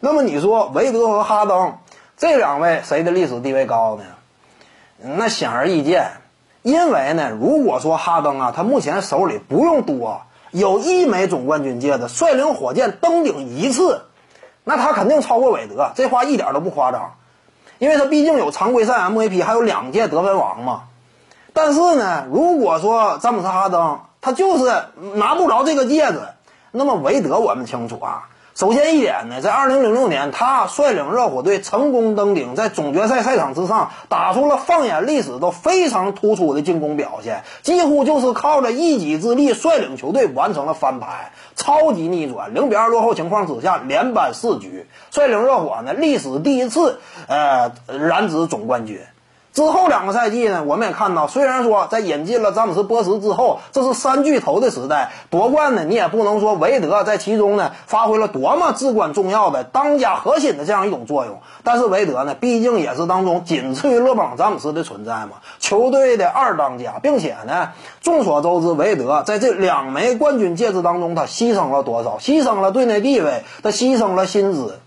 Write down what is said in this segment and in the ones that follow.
那么你说韦德和哈登这两位谁的历史地位高呢？那显而易见，因为呢，如果说哈登啊，他目前手里不用多，有一枚总冠军戒指，率领火箭登顶一次，那他肯定超过韦德，这话一点都不夸张，因为他毕竟有常规赛 MVP，还有两届得分王嘛。但是呢，如果说詹姆斯哈登他就是拿不着这个戒指，那么韦德我们清楚啊。首先一点呢，在二零零六年，他率领热火队成功登顶，在总决赛赛场之上打出了放眼历史都非常突出的进攻表现，几乎就是靠着一己之力率领球队完成了翻盘，超级逆转，零比二落后情况之下连扳四局，率领热火呢历史第一次呃染指总冠军。之后两个赛季呢，我们也看到，虽然说在引进了詹姆斯、波什之后，这是三巨头的时代，夺冠呢，你也不能说韦德在其中呢发挥了多么至关重要的当家核心的这样一种作用。但是韦德呢，毕竟也是当中仅次于勒布朗詹姆斯的存在嘛，球队的二当家，并且呢，众所周知，韦德在这两枚冠军戒指当中，他牺牲了多少？牺牲了队内地位，他牺牲了薪资。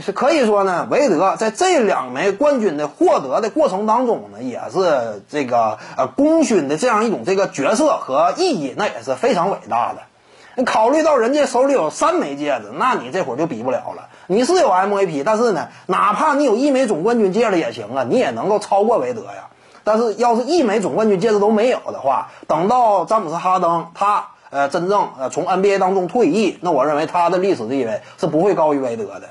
是可以说呢，韦德在这两枚冠军的获得的过程当中呢，也是这个呃功勋的这样一种这个角色和意义，那也是非常伟大的。考虑到人家手里有三枚戒指，那你这会儿就比不了了。你是有 MVP，但是呢，哪怕你有一枚总冠军戒指也行啊，你也能够超过韦德呀。但是要是一枚总冠军戒指都没有的话，等到詹姆斯哈登他呃真正呃从 NBA 当中退役，那我认为他的历史地位是不会高于韦德的。